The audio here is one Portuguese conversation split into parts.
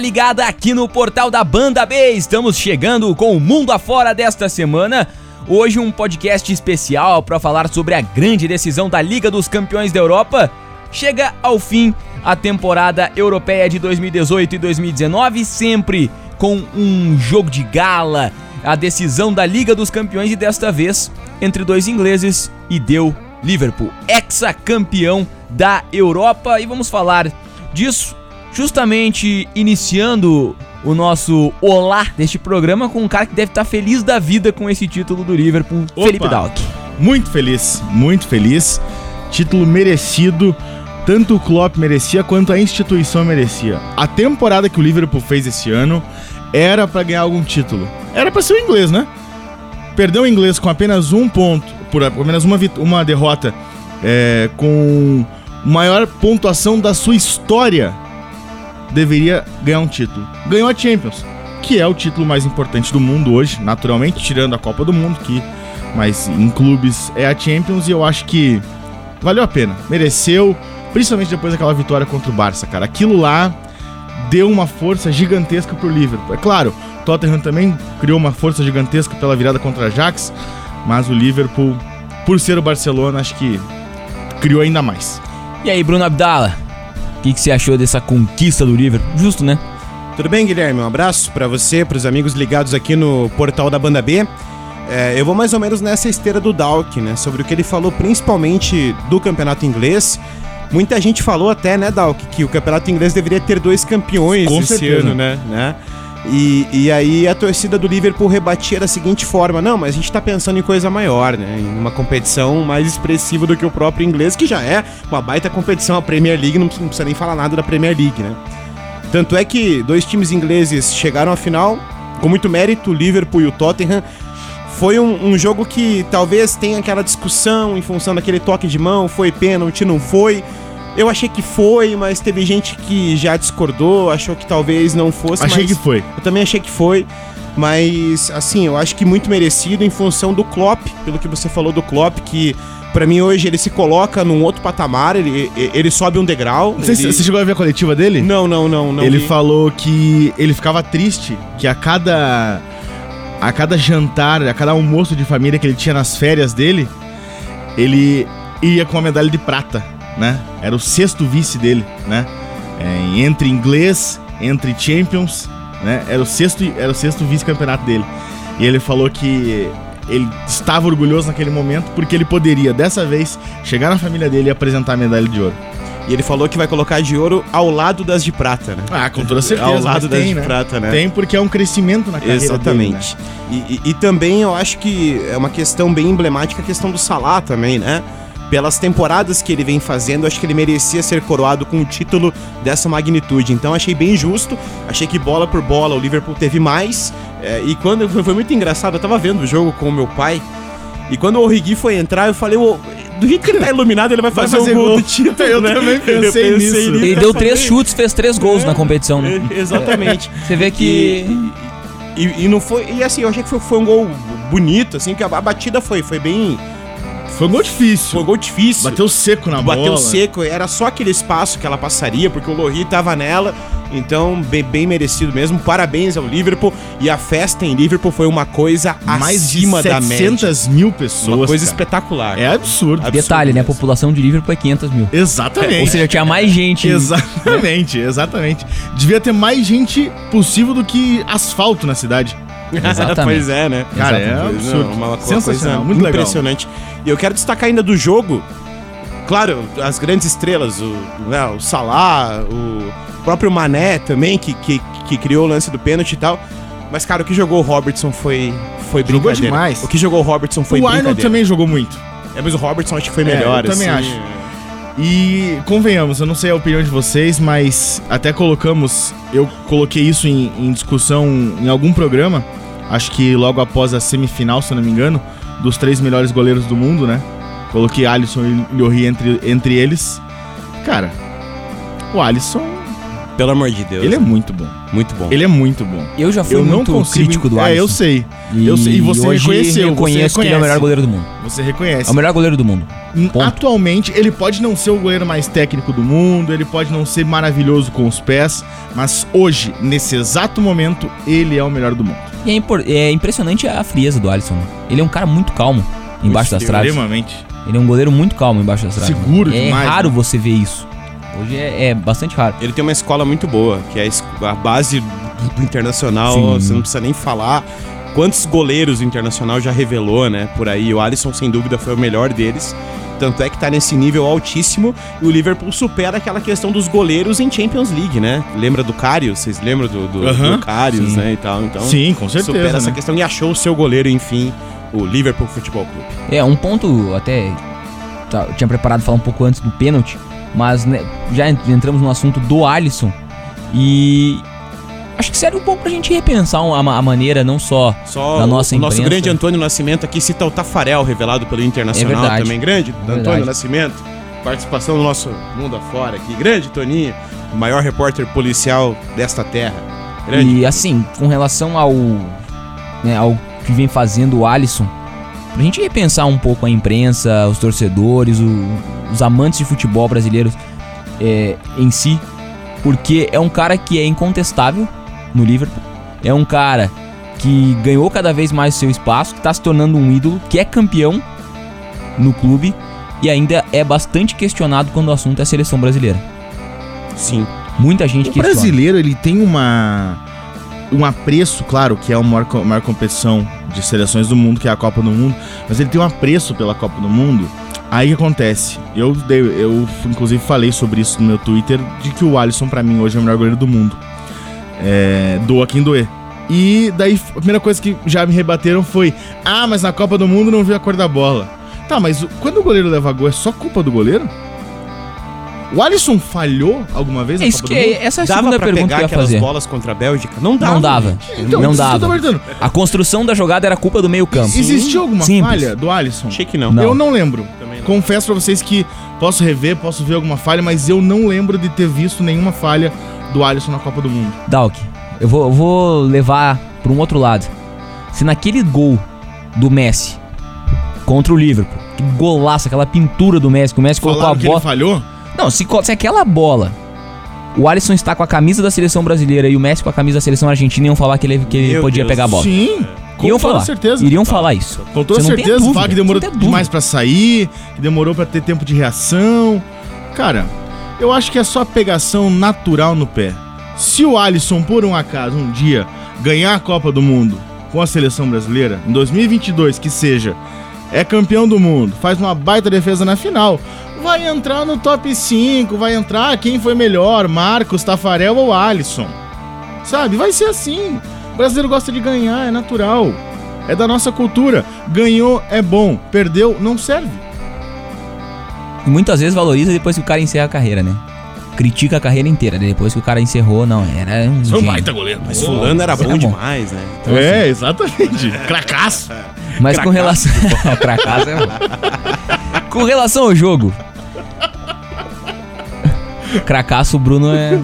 ligada aqui no portal da Banda B. Estamos chegando com o mundo afora desta semana. Hoje um podcast especial para falar sobre a grande decisão da Liga dos Campeões da Europa. Chega ao fim a temporada europeia de 2018 e 2019, sempre com um jogo de gala, a decisão da Liga dos Campeões e desta vez entre dois ingleses e deu Liverpool, ex-campeão da Europa. E vamos falar disso justamente iniciando o nosso olá deste programa com um cara que deve estar feliz da vida com esse título do Liverpool, Opa, Felipe Dalk. Muito feliz, muito feliz. Título merecido. Tanto o Klopp merecia quanto a instituição merecia. A temporada que o Liverpool fez esse ano era para ganhar algum título. Era para ser o inglês, né? Perdeu o inglês com apenas um ponto, por apenas uma, uma derrota, é, com maior pontuação da sua história deveria ganhar um título. Ganhou a Champions, que é o título mais importante do mundo hoje, naturalmente, tirando a Copa do Mundo, que mas em clubes é a Champions e eu acho que valeu a pena, mereceu, principalmente depois daquela vitória contra o Barça, cara. Aquilo lá deu uma força gigantesca pro Liverpool. É claro, Tottenham também criou uma força gigantesca pela virada contra a Ajax, mas o Liverpool, por ser o Barcelona, acho que criou ainda mais. E aí, Bruno Abdala, o que, que você achou dessa conquista do Liverpool? Justo, né? Tudo bem, Guilherme? Um abraço para você, para os amigos ligados aqui no portal da Banda B. É, eu vou mais ou menos nessa esteira do Dalk, né? Sobre o que ele falou principalmente do campeonato inglês. Muita gente falou até, né, Dalk, que o campeonato inglês deveria ter dois campeões Com esse certeza. ano, né? né? E, e aí a torcida do Liverpool rebatia da seguinte forma: não, mas a gente tá pensando em coisa maior, né? Em uma competição mais expressiva do que o próprio inglês, que já é uma baita competição, a Premier League, não precisa, não precisa nem falar nada da Premier League, né? Tanto é que dois times ingleses chegaram à final com muito mérito, o Liverpool e o Tottenham. Foi um, um jogo que talvez tenha aquela discussão em função daquele toque de mão, foi pênalti, não foi. Eu achei que foi, mas teve gente que já discordou, achou que talvez não fosse. Achei mas que foi. Eu também achei que foi. Mas, assim, eu acho que muito merecido em função do Klopp, pelo que você falou do Klopp, que para mim hoje ele se coloca num outro patamar, ele, ele sobe um degrau. Você, ele... você chegou a ver a coletiva dele? Não, não, não. não ele vi. falou que ele ficava triste que a cada a cada jantar, a cada almoço de família que ele tinha nas férias dele, ele ia com a medalha de prata, né? Era o sexto vice dele, né? É, entre inglês, entre champions, né? Era o sexto, era o sexto vice-campeonato dele. E ele falou que ele estava orgulhoso naquele momento porque ele poderia, dessa vez, chegar na família dele e apresentar a medalha de ouro. E ele falou que vai colocar de ouro ao lado das de prata, né? Ah, com toda certeza. Ao lado das tem, de né? prata, né? Tem porque é um crescimento na carreira Exatamente. dele, né? E, e- e também eu acho que é uma questão bem emblemática a questão do Salah também, né? Pelas temporadas que ele vem fazendo, acho que ele merecia ser coroado com um título dessa magnitude. Então achei bem justo. Achei que bola por bola o Liverpool teve mais. É, e quando foi, foi muito engraçado, eu tava vendo o jogo com o meu pai. E quando o Origi foi entrar, eu falei, "Ô, do jeito que ele tá iluminado, ele vai Vai fazer, fazer o gol, gol. do título. Eu né? também pensei nisso. Ele Eu deu três chutes, fez três gols na competição, né? é, Exatamente. Você vê que. E, e- e não foi. E assim, eu achei que foi, foi um gol bonito, assim, que a, a batida foi, foi bem. Foi um gol difícil. Foi um gol difícil. Bateu seco na bola. Bateu seco, era só aquele espaço que ela passaria, porque o Lohri tava nela. Então, bem, bem merecido mesmo. Parabéns ao Liverpool. E a festa em Liverpool foi uma coisa Mais acima de da média. 700 mil pessoas. Uma coisa cara. espetacular. É absurdo. Absurdo Detalhe, né? A população de Liverpool é 500 mil. Exatamente. Ou seja, tinha mais gente. Exatamente, exatamente. Devia ter mais gente possível do que asfalto na cidade. Exatamente. pois é, né? Cara, é absurdo. Não, uma, Sensacional, coisa muito legal. impressionante. E eu quero destacar ainda do jogo, claro, as grandes estrelas, o, né, o Salah, o próprio Mané também, que, que, que criou o lance do pênalti e tal. Mas, cara, o que jogou o Robertson foi, foi Jogou brincadeira. demais. O que jogou o Robertson foi o Arnold brincadeira. também jogou muito. É, mas o Robertson acho que foi É, melhor. eu também assim. acho. E convenhamos, eu não sei a opinião de vocês, mas até colocamos, eu coloquei isso em, em discussão em algum programa, acho que logo após a semifinal, se eu não me engano, dos três melhores goleiros do mundo, né? Coloquei Alisson e Llori entre, entre eles. Cara, o Alisson Pelo amor de Deus. Ele é muito bom. muito bom. Ele é muito bom. Eu já fui eu não muito consigo. crítico do É, Alisson. eu sei. E, eu sei. E você hoje reconheceu. reconheço você que ele é o melhor goleiro do mundo. Você reconhece. É o melhor goleiro do mundo. ponto. Atualmente, ele pode não ser o goleiro mais técnico do mundo, ele pode não ser maravilhoso com os pés, mas hoje, nesse exato momento, ele é o melhor do mundo. E é, impor- é impressionante a frieza do Alisson. né? Ele é um cara muito calmo embaixo das traves. Extremamente. Ele é um goleiro muito calmo embaixo das traves. Seguro É demais, raro né? você ver isso. Hoje é, é bastante raro. Ele tem uma escola muito boa, que é a base do internacional, Sim. você não precisa nem falar. Quantos goleiros o internacional já revelou, né? Por aí, o Alisson, sem dúvida, foi o melhor deles. Tanto é que tá nesse nível altíssimo e o Liverpool supera aquela questão dos goleiros em Champions League, né? Lembra do Karius? Vocês lembram do, do, Aham. do né? E tal. Então, Sim, com certeza. supera essa né? questão e achou o seu goleiro, enfim, o Liverpool Futebol Clube. É, um ponto até. tá, eu tinha preparado falar um pouco antes do pênalti, mas né, já en- entramos no assunto do Alisson. E. Acho que serve um pouco pra gente repensar a, ma- a maneira, não só Só da nossa o nosso imprensa. grande Antônio Nascimento aqui cita o Tafarel, revelado pelo Internacional É também. Grande verdade. Antônio Nascimento. Participação do nosso mundo afora aqui. Grande Toninho, o maior repórter policial desta terra. Grande. E assim, com relação ao, né, ao que vem fazendo o Alisson, pra gente repensar um pouco a imprensa, os torcedores, o- os amantes de futebol brasileiros é, em si, porque é um cara que é incontestável no Liverpool, é um cara que ganhou cada vez mais seu espaço, que tá se tornando um ídolo, que é campeão no clube e ainda é bastante questionado quando o assunto é a seleção brasileira. Sim. Muita gente O questiona. brasileiro, ele tem uma um apreço, claro, que é a maior, co- maior competição de seleções do mundo, que é a Copa do Mundo, mas ele tem um apreço pela Copa do Mundo. Aí o que acontece? Eu, eu inclusive falei sobre isso no meu Twitter, de que o Alisson pra mim hoje é o melhor goleiro do mundo. É, doa quem doer. E daí a primeira coisa que já me rebateram foi: "Ah, mas na Copa do Mundo não viu a cor da bola". Tá, mas quando o goleiro leva gol é só culpa do goleiro? O Alisson falhou alguma vez na isso Copa que do Mundo? é, essa é a Dava segunda pra pergunta que pegar eu ia aquelas fazer. bolas contra a Bélgica? Não dava. Não dava. Então, não que dava. perguntando. A construção da jogada era culpa do meio campo. Existiu alguma Simples. falha do Alisson? Achei que não. Não. Eu não lembro. Não. Confesso pra vocês que posso rever, posso ver alguma falha, mas eu não lembro de ter visto nenhuma falha do Alisson na Copa do Mundo. Dalk, eu vou, eu vou levar pra um outro lado. Se naquele gol do Messi contra o Liverpool, que golaço, aquela pintura do Messi, que o Messi colocou a Falaram que ele bola. falhou? Não, se, se aquela bola. O Alisson está com a camisa da seleção brasileira e o Messi com a camisa da seleção argentina iam falar que ele, que ele Meu podia Deus. pegar a bola. Sim. Com Iam falar. certeza. Iriam falar isso. Com toda certeza. dúvida, Falar que demorou demais pra sair, que demorou pra ter tempo de reação. Cara, eu acho que é só pegação natural no pé. Se o Alisson, por um acaso, um dia ganhar a Copa do Mundo com a seleção brasileira, em 2022, que seja, é campeão do mundo, faz uma baita defesa na final, vai entrar no top 5, vai entrar quem foi melhor, Marcos, Tafarel ou Alisson. Sabe? Vai ser assim. O brasileiro gosta de ganhar, é natural. É da nossa cultura. Ganhou é bom, perdeu não serve. E muitas vezes valoriza depois que o cara encerra a carreira, né? Critica a carreira inteira. né? Depois que o cara encerrou, não, era um gênio. goleiro. Mas fulano era Era bom bom. demais, né? Então, É, exatamente. Cracaço. Mas com relação. pra casa é bom. Com relação ao jogo. Cracaço, o Bruno é.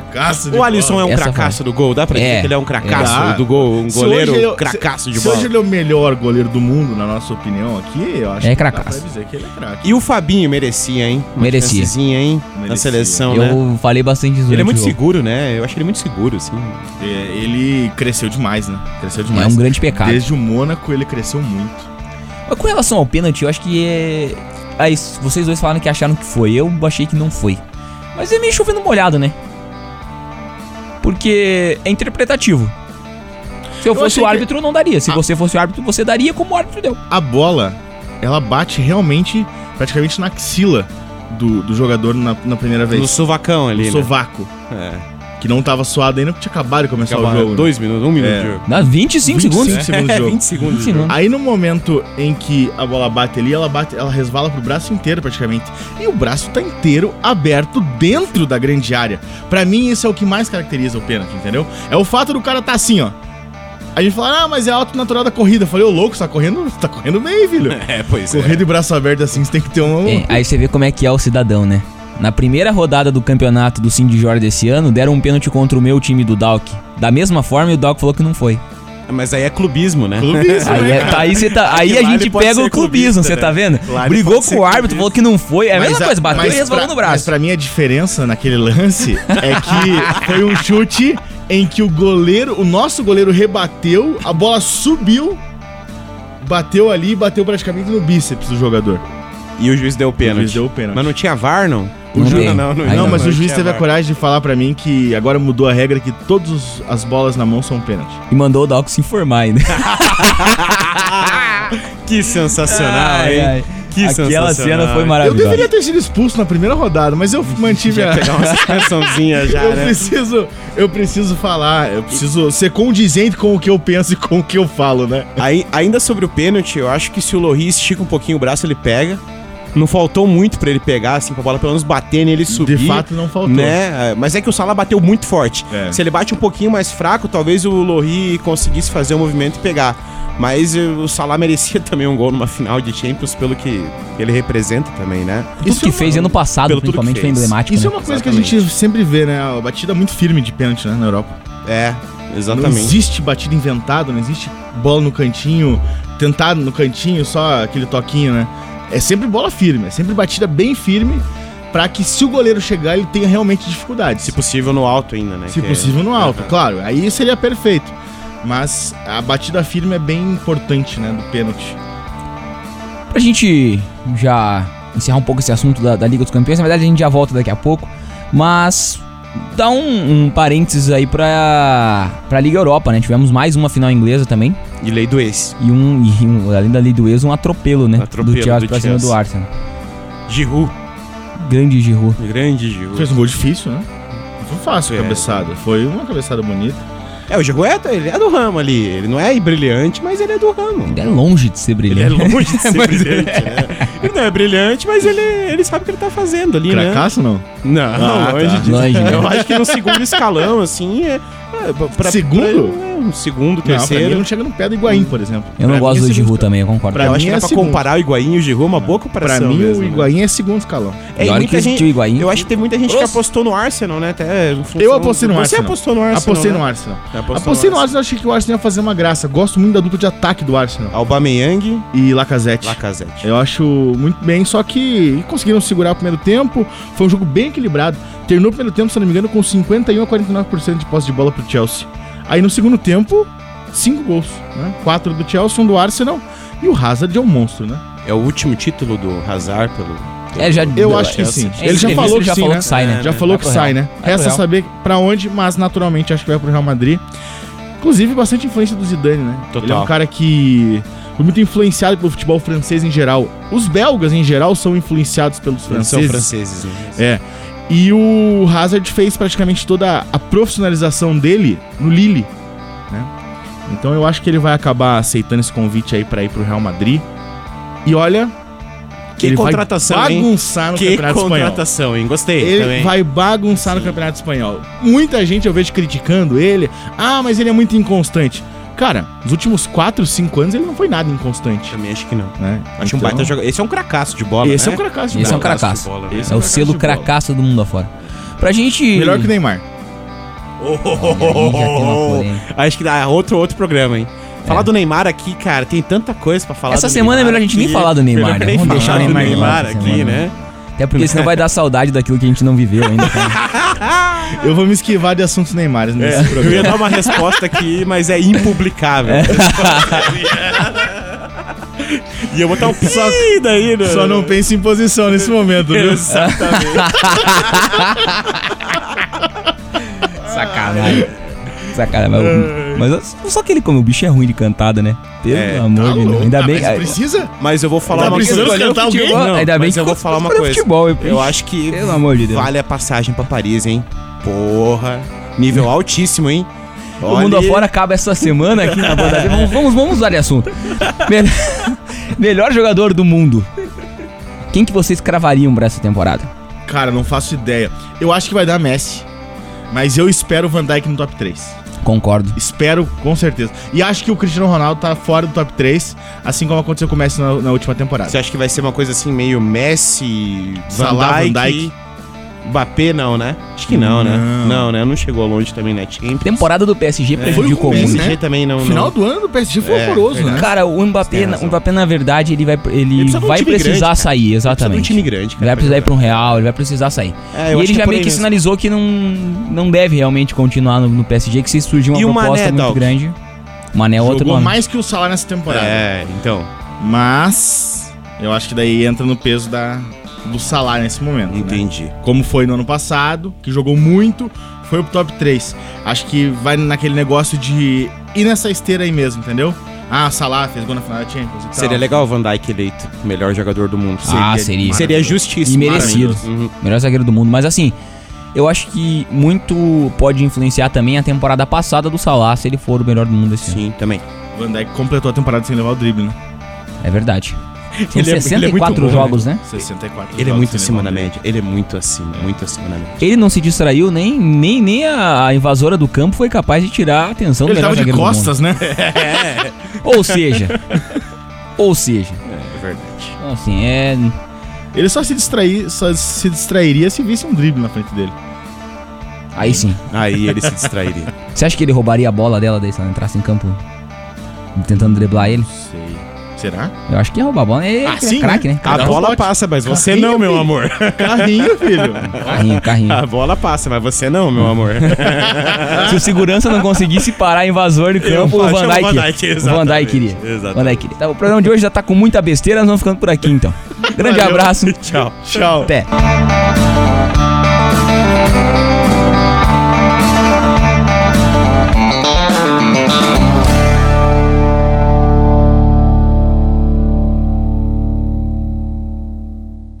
Cracaço de O Alisson é um Essa cracaço do gol, dá pra dizer É. que ele é um cracaço Dá. do gol, um Se goleiro ele- cracaço se, de se bola. hoje ele é o melhor goleiro do mundo, na nossa opinião aqui, eu acho É que dá cracaço. pra dizer que ele é craque. E o Fabinho merecia, hein? Uma Merecia. hein? Na Merecia. seleção, né? Eu falei bastante disso Ele é muito jogo. seguro, né? Eu acho ele muito seguro, assim. É, ele cresceu demais, né? Cresceu É demais. um grande pecado. Desde o Mônaco ele cresceu muito. Mas com relação ao pênalti, eu acho que é. Aí, vocês dois falaram que acharam que foi. Eu achei que não foi. Mas é meio chovendo molhado, né? Porque é interpretativo. Se eu, Eu fosse o que- árbitro, não daria. Se Ah. você fosse o árbitro, você daria como o árbitro deu. A bola, ela bate realmente, praticamente na axila do, do jogador na, na primeira vez. No sovacão ali, no né? sovaco. É. Que não tava suado ainda porque tinha acabado de começar Acabava o jogo. né? dois minutos, um minuto É. de jogo. Dá 25 segundos. 25 segundos de jogo. 20 segundos de 20 jogo. Aí no momento em que a bola bate ali, ela bate, ela resvala pro braço inteiro praticamente. E o braço tá inteiro aberto dentro da grande área. Pra mim isso é o que mais caracteriza o pênalti, entendeu? É o fato do cara tá assim, ó. A gente fala, ah, mas é alto natural da corrida. Eu falei, ô louco, você tá correndo, você tá correndo bem, filho. É, pois é. Correr de braço aberto assim, você tem que ter um. É, aí você vê como é que é o cidadão, né? Na primeira rodada do campeonato do Cindy Jorge desse ano, deram um pênalti contra o meu time do Dalk. Da mesma forma, e o Dalk falou que não foi. Mas aí é clubismo, né? Clubismo, Aí, né, é- tá, aí, tá- aí a gente pega o clubismo, você né? tá vendo? Lá Brigou com o árbitro, clubista. falou que não foi. É a mesma Mas coisa, bateu mas e resvalou no Mas braço. pra mim a diferença naquele lance é que foi um chute em que o goleiro, o nosso goleiro rebateu, a bola subiu, bateu ali e bateu praticamente no bíceps do jogador. E o juiz deu o pênalti. juiz deu o pênalti. Mas não tinha VAR, não? Não ju- tem. não, não, Ainda Não, mas não o juiz teve a coragem de falar pra mim que agora mudou a regra que todas as bolas na mão são pênalti. E mandou o Dalk se informar ainda. Que sensacional, Ai, hein? ai. Que Aquela cena foi Eu maravilhosa. deveria ter sido expulso na primeira rodada, mas eu mantive Já a... pegar uma suspensãozinha já, Eu né? preciso, eu preciso falar, eu preciso ser condizente com o que eu penso e com o que eu falo, né? Aí, ainda sobre o pênalti, eu acho que se o Lohri estica um pouquinho o braço, ele pega. Não faltou muito pra ele pegar, assim, pra bola pelo menos bater nele e subir. De fato não faltou. Né? Mas é que o Salah bateu muito forte. É. Se ele bate um pouquinho mais fraco, talvez o Lohri conseguisse fazer o movimento e pegar. Mas eh, o Salah merecia também um gol numa final de Champions, pelo que ele representa também, né? Tudo Isso que é uma- fez ano passado, pelo tudo principalmente, foi emblemático. Isso é né? uma coisa que a Exatamente. gente sempre vê, né? A batida muito firme de pênalti né, na Europa. É, Não exatamente. existe batida inventada, não existe bola no cantinho, tentado no cantinho, só aquele toquinho, né? É sempre bola firme, é sempre batida bem firme pra que se o goleiro chegar ele tenha realmente dificuldades. Se possível no alto ainda, né? Se Que é- possível no alto, Aham. claro. Aí seria perfeito. Mas a batida firme é bem importante, né, do pênalti. Pra gente já encerrar um pouco esse assunto da, da Liga dos Campeões, na verdade a gente já volta daqui a pouco, mas dá um, um parênteses aí pra, pra Liga Europa, né? Tivemos mais uma final inglesa também, De lei do ex. e um, e um- além da lei do ex, um atropelo, né? Atropelo do do pra cima do Arsenal. Giroud. Grande Giroud. Grande Giroud. Fez um gol difícil, né? Não foi fácil a É. cabeçada. Foi uma cabeçada bonita. É, o Giroud é, ele é do ramo ali. Ele não é brilhante, mas ele é do ramo. Ele é longe de ser Ele é brilhante. longe de ser brilhante, né? Ele não é brilhante, mas ele, ele sabe o que ele tá fazendo ali, né? Cracaço não? Não, Ah, longe tá. disso. Longe, né? Eu acho que no segundo escalão, assim, é... é pra- Segundo? pra- é, um segundo, Não, pra mim terceiro. não chega no pé do Higuaín, por exemplo. Eu não Pra gosto do é segundo Giroud também, eu concordo. Pra eu mim acho que é pra segundo. comparar o Higuaín e o Giroud, uma boa Pra comparação mim, mesmo, o né? Higuaín é segundo escalão. É, E olha muita que gente, o Higuaín. eu acho que tem muita gente que Nossa. apostou no Arsenal, né? Até função Eu apostei no Você Arsenal. apostou no Arsenal, Apostei né? no Arsenal. Apostou Apostei no Arsenal. Arsenal, achei que o Arsenal ia fazer uma graça. Gosto muito da dupla de ataque do Arsenal. Aubameyang, E Lacazette. Lacazette. Eu acho muito bem, só que conseguiram segurar o primeiro tempo. Foi um jogo bem equilibrado. Terminou o primeiro tempo, se eu não me engano, com 51 a 49% de posse de bola pro Chelsea. Aí no segundo tempo, cinco gols, né? Quatro do Chelsea, um do Arsenal. E o Hazard é um monstro, né? É o último título do Hazard pelo... É, já, Eu acho que Chelsea. sim. É, Ele já falou que já sim, falou né? que sai, né? É, Já né? falou Vai que sai, né? Resta saber pra onde, mas naturalmente acho que vai pro Real Madrid. Inclusive, bastante influência do Zidane, né? Total. Ele é um cara que foi muito influenciado pelo futebol francês em geral. Os belgas, em geral, são influenciados pelos Eles são franceses. franceses, né? É. E o Hazard fez praticamente toda a profissionalização dele no Lille, né? Então eu acho que ele vai acabar aceitando esse convite aí pra ir pro Real Madrid. E olha, Que ele contratação, vai hein? bagunçar no Que Campeonato Espanhol. contratação, hein? Gostei Ele também. vai bagunçar no Campeonato Espanhol. Muita gente eu vejo criticando ele. Ah, mas ele é muito inconstante. Cara, nos últimos 4, 5 anos ele não foi nada inconstante. Também acho que não. Né? Acho um Então, baita jogador. Esse é um cracaço de bola, Esse né? é um cracaço de Esse é um bola. cracaço. de bola, né? Esse É o um selo cracaço bola. cracaço do mundo afora. Pra gente. Melhor que o Neymar. Polêmica. Acho que dá outro, outro programa, hein? Falar do Neymar aqui, cara, tem tanta coisa pra falar Essa do semana é Neymar melhor a gente nem falar do Neymar, né? Vamos deixar o Neymar Neymar aqui, semana. né? Até porque senão vai dar saudade daquilo que a gente não viveu ainda. Eu vou me esquivar de assuntos Neymar nesse É, eu programa. ia dar uma resposta aqui, mas é impublicável. e eu vou botar um pi daí, né? Só não pense em posição nesse momento, viu? Exatamente. Sacanagem. Sacanagem. Mas, mas só que ele come, o bicho é ruim de cantada, né? Pelo É, amor Tá de Deus. louco. Ainda Ah, bem. mas precisa? Mas eu vou falar Tá uma precisando coisa. cantar alguém? Não, ainda bem mas que eu vou falar uma coisa. Futebol, eu, Eu acho que Pelo amor de Deus. vale a passagem pra Paris, hein? Porra. Nível altíssimo, hein? O mundo afora acaba essa semana aqui na banda. Vamos, vamos, vamos usar de assunto. Melhor, melhor jogador do mundo. Quem que vocês cravariam pra essa temporada? Cara, não faço ideia. Eu acho que vai dar Messi. Mas eu espero o Van Dijk no top 3. Concordo. Espero, com certeza. E acho que o Cristiano Ronaldo tá fora do top 3, assim como aconteceu com o Messi na, na última temporada. Você acha que vai ser uma coisa assim, meio Messi, Van Salah, Van Dijk, Dijk. Mbappé não, né? Acho que não, né? Não. Não, né? Não chegou longe também na Champions. Temporada do PSG prejudicou Foi ruim, muito. PSG né? também não... O final não... do ano do PSG foi É, horroroso, verdade. né? Cara, o Mbappé, o Mbappé na verdade, ele vai, ele um vai time precisar grande, sair, Precisa de exatamente. um time grande, cara, Ele vai precisar ir pra para um Real, ele vai precisar sair. É, e ele que já é meio que mesmo. sinalizou que não, não deve realmente continuar no, no PSG, que se surgir uma E o proposta Mané, muito Doug? grande. O Mané é outro Jogou nome. mais que o Salah nessa temporada. É, então, Mas eu acho que daí entra no peso da, do Salah nesse momento. né? entendi. Como foi no ano passado, que jogou muito, foi pro top 3. Acho que vai naquele negócio de ir nessa esteira aí mesmo, entendeu? Ah, Salah fez gol na final da Champions e tal. Seria legal o Van Dijk eleito melhor jogador do mundo. Ah, seria. Seria justíssimo. E merecido. Uhum. Melhor zagueiro do mundo. Mas assim, eu acho que muito pode influenciar também a temporada passada do Salah, se ele for o melhor do mundo esse ano. Sim, também. Van Dijk completou a temporada sem levar o drible, né? É verdade. São Ele é- ele é 64 muito bom, jogos, né? 64 Ele é jogos muito sem acima da média. Ele é muito acima, muito acima da média. Ele não se distraiu, nem, nem, nem a, invasora do campo foi capaz de tirar a atenção do Ele tava de costas, né? Ou seja, ou seja, É verdade. então, assim, é. Ele só se, distrair, só se distrairia se visse um drible na frente dele. Aí sim. Aí ele se distrairia. Você acha que ele roubaria a bola dela daí se ela entrasse em campo tentando driblar ele? Sei. Será? Eu acho que ia roubar a bola. Ah, é sim, craque, né? A bola pode. passa, mas você Carrinho, não, meu filho. amor. Carrinho, filho. Carrinho, carrinho. A bola passa, mas você não, meu amor. Se o segurança não conseguisse parar invasor Eu campo, o Van Dijk. Van Dijk, Van Dijk queria. exatamente. Van Dijk queria. Tá, o programa de hoje já tá com muita besteira, nós vamos ficando por aqui então. Grande Valeu. abraço. Tchau. Tchau. Até.